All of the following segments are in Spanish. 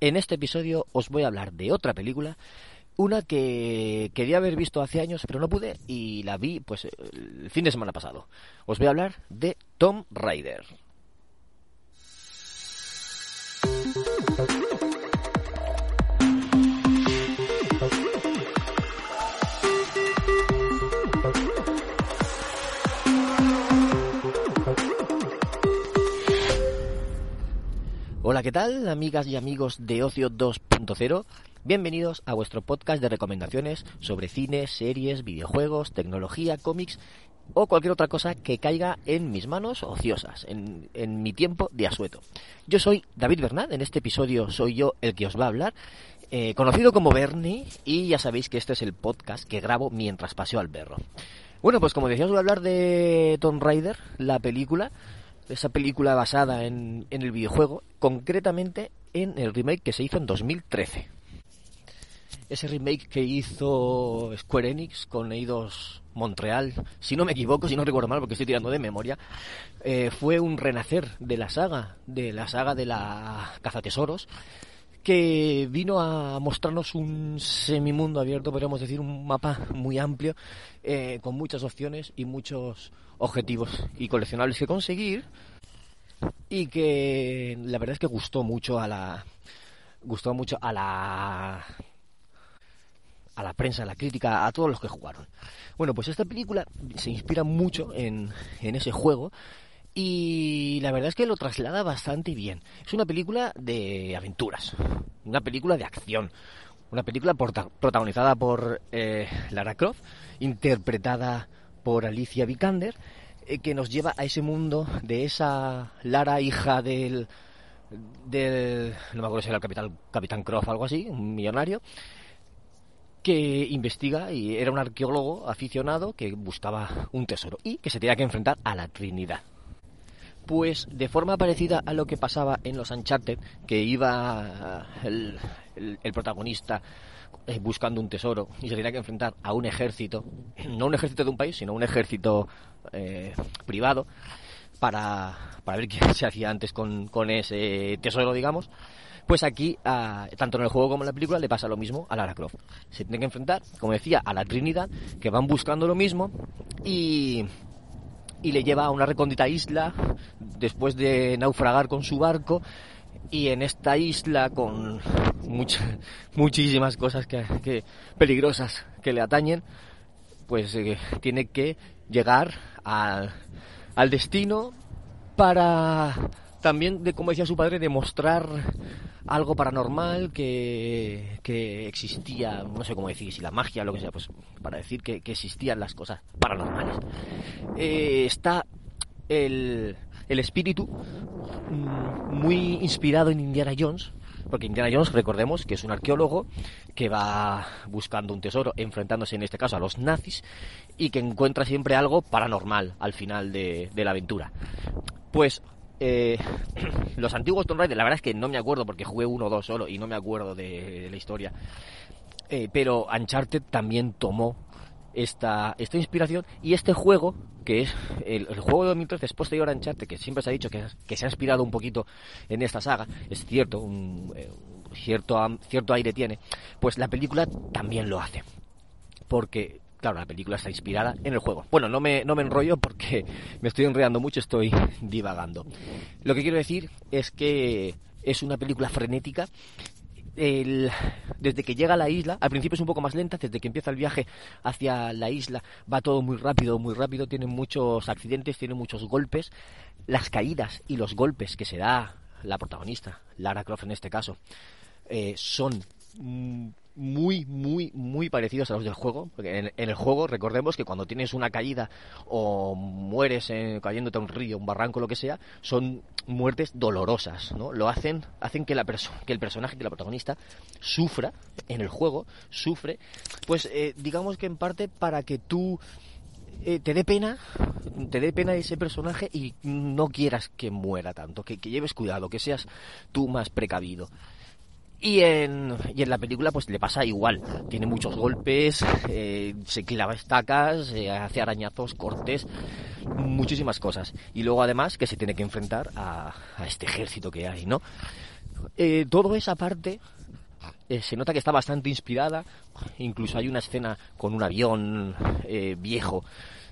En este episodio os voy a hablar de otra película, una que quería haber visto hace años pero no pude y la vi pues el fin de semana pasado. Os voy a hablar de Tom Raider. Hola, ¿qué tal, amigas y amigos de Ocio 2.0? Bienvenidos a vuestro podcast de recomendaciones sobre cine, series, videojuegos, tecnología, cómics o cualquier otra cosa que caiga en mis manos ociosas, en, en mi tiempo de asueto. Yo soy David Bernat, en este episodio soy yo el que os va a hablar, eh, conocido como Bernie, y ya sabéis que este es el podcast que grabo mientras paseo al perro. Bueno, pues como decía, os voy a hablar de Tomb Raider, la película, esa película basada en, en el videojuego, concretamente en el remake que se hizo en 2013. Ese remake que hizo Square Enix con Eidos Montreal, si no me equivoco, si no recuerdo mal porque estoy tirando de memoria, eh, fue un renacer de la saga, de la saga de la cazatesoros, que vino a mostrarnos un semimundo abierto, podríamos decir, un mapa muy amplio, eh, con muchas opciones y muchos objetivos y coleccionables que conseguir, y que la verdad es que gustó mucho a la gustó mucho a la a la prensa, a la crítica, a todos los que jugaron. Bueno, pues esta película se inspira mucho en, en ese juego y la verdad es que lo traslada bastante bien. Es una película de aventuras, una película de acción, una película protagonizada por eh, Lara Croft, interpretada por Alicia Vikander, eh, que nos lleva a ese mundo de esa Lara, hija del, del no me acuerdo si era el capitán, capitán Croft algo así, un millonario, que investiga y era un arqueólogo aficionado que buscaba un tesoro y que se tenía que enfrentar a la Trinidad. Pues de forma parecida a lo que pasaba en los Uncharted, que iba el, protagonista eh, buscando un tesoro y se tenía que enfrentar a un ejército, no un ejército de un país, sino un ejército eh, privado, para, para ver qué se hacía antes con, ese tesoro, digamos. Pues aquí, tanto en el juego como en la película, le pasa lo mismo a Lara Croft. Se tiene que enfrentar, como decía, a la Trinidad, que van buscando lo mismo y, y le lleva a una recóndita isla después de naufragar con su barco. Y en esta isla con muchísimas cosas que, peligrosas que le atañen pues eh, tiene que llegar al, destino para también de como decía su padre demostrar algo paranormal que, existía no sé cómo decir si la magia o lo que sea pues para decir que existían las cosas paranormales Eh, está el, el espíritu mm, muy inspirado en Indiana Jones, porque Indiana Jones, recordemos que es un arqueólogo que va buscando un tesoro, enfrentándose en este caso a los nazis, y que encuentra siempre algo paranormal al final de, la aventura. Pues eh, los antiguos Tomb Raider, la verdad es que no me acuerdo porque jugué uno o dos solo y no me acuerdo de, de la historia. Eh, pero Uncharted también tomó esta, esta inspiración y este juego, que es el, juego de 2013 es posterior a Uncharted, que siempre se ha dicho que, que se ha inspirado un poquito en esta saga, es cierto, un, eh, un cierto, cierto aire tiene, pues la película también lo hace. Porque, claro, la película está inspirada en el juego. Bueno, no me, no me enrollo porque me estoy enredando mucho, estoy divagando. Lo que quiero decir es que es una película frenética el- desde que llega a la isla, al principio es un poco más lenta, desde que empieza el viaje hacia la isla va todo muy rápido, muy rápido, tiene muchos accidentes, tiene muchos golpes, las caídas y los golpes que se da la protagonista, Lara Croft en este caso, eh, son mm, muy, muy, muy parecidos a los del juego. Porque en, el juego, recordemos que cuando tienes una caída o mueres cayéndote a un río, un barranco, lo que sea, son muertes dolorosas, ¿no? Lo hacen, hacen que, la que el personaje, que la protagonista, sufra en el juego, sufre, pues eh, digamos que en parte para que tú eh, te dé pena, te dé pena ese personaje y no quieras que muera tanto, que, que lleves cuidado, que seas tú más precavido. Y en, y en la película pues le pasa igual. Tiene muchos golpes, eh, se clava estacas, eh, hace arañazos, cortes, muchísimas cosas. Y luego además que se tiene que enfrentar a, este ejército que hay, ¿no? Eh, todo esa parte se nota que está bastante inspirada. Incluso hay una escena con un avión viejo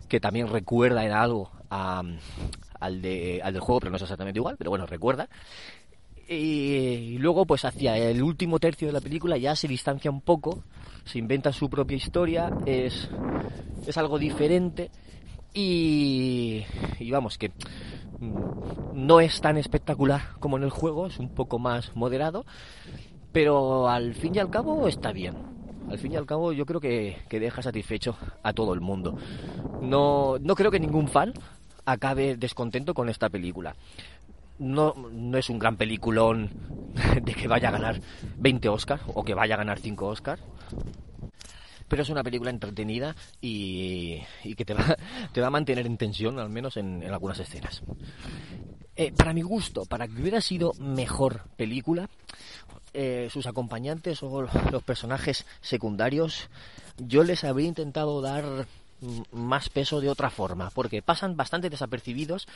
que también recuerda en algo al, de, al del juego, pero no es exactamente igual, pero bueno, recuerda. Y luego, pues hacia el último tercio de la película ya se distancia un poco, se inventa su propia historia, es, es algo diferente y, y vamos, que mm, no es tan espectacular como en el juego, es un poco más moderado, pero al fin y al cabo está bien. Al fin y al cabo yo creo que, que deja satisfecho a todo el mundo. No, no creo que ningún fan acabe descontento con esta película no, no es un gran peliculón de que vaya a ganar 20 Oscars o que vaya a ganar 5 Oscars. Pero es una película entretenida y, que te va, te va a mantener en tensión, al menos en, algunas escenas. Eh, para mi gusto, para que hubiera sido mejor película, eh, sus acompañantes o los personajes secundarios, yo les habría intentado dar más peso de otra forma, porque pasan bastante desapercibidos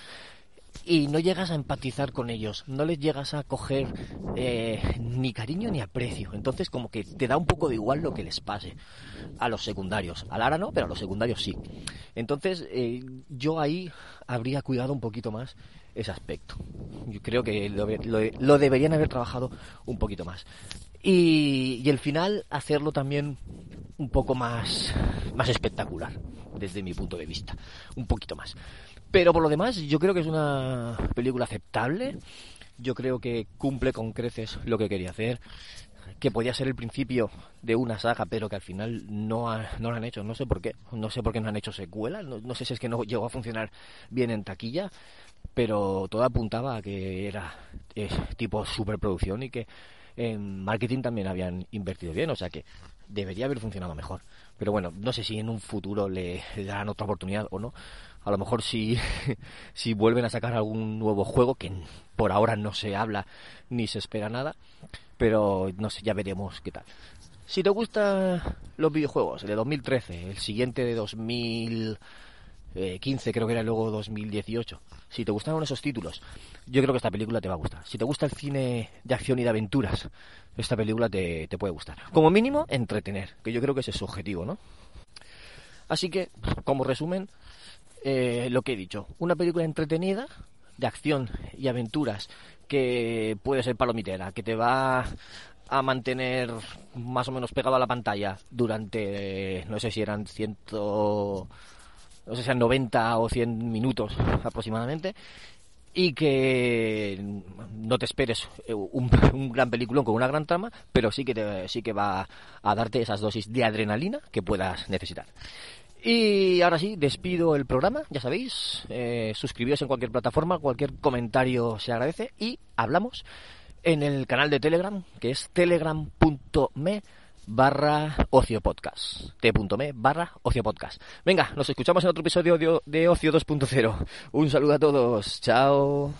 y no llegas a empatizar con ellos, no les llegas a coger eh, ni cariño ni aprecio. Entonces como que te da un poco de igual lo que les pase a los secundarios. A Lara no, pero a los secundarios sí. Entonces eh, yo ahí habría cuidado un poquito más ese aspecto. Yo creo que lo, deberían haber trabajado un poquito más. Y, y, el final hacerlo también un poco más, más espectacular, desde mi punto de vista. Un poquito más. Pero por lo demás, yo creo que es una película aceptable. Yo creo que cumple con creces lo que quería hacer. Que podía ser el principio de una saga, pero que al final no, no lo han hecho. No sé por qué. No sé por qué no han hecho secuela. No, sé si es que no llegó a funcionar bien en taquilla. Pero todo apuntaba a que era tipo superproducción y que en marketing también habían invertido bien. O sea que debería haber funcionado mejor. Pero bueno, no sé si en un futuro le darán otra oportunidad o no a lo mejor si, si vuelven a sacar algún nuevo juego, que por ahora no se habla ni se espera nada, pero no sé, ya veremos qué tal. Si te gustan los videojuegos, el de 2013, el siguiente de 2015, creo que era luego 2018, si te gustaron esos títulos, yo creo que esta película te va a gustar. Si te gusta el cine de acción y de aventuras, esta película te, te puede gustar. Como mínimo, entretener, que yo creo que ese es su objetivo, ¿no? Así que, como resumen, eh, lo que he dicho, una película entretenida, de acción y aventuras, que puede ser palomitera, que te va a mantener más o menos pegado a la pantalla durante, no sé si eran ciento, no sé si eran 90 o 100 minutos aproximadamente, y que no te esperes un, un, gran película con una gran trama, pero sí que te, sí que va a darte esas dosis de adrenalina que puedas necesitar. Y ahora sí, despido el programa, ya sabéis, eh, suscribíos en cualquier plataforma, cualquier comentario se agradece y hablamos en el canal de Telegram, que es telegram.me barra ocio podcast. t.me barra ocio podcast. Venga, nos escuchamos en otro episodio de, de Ocio 2.0. Un saludo a todos. Chao.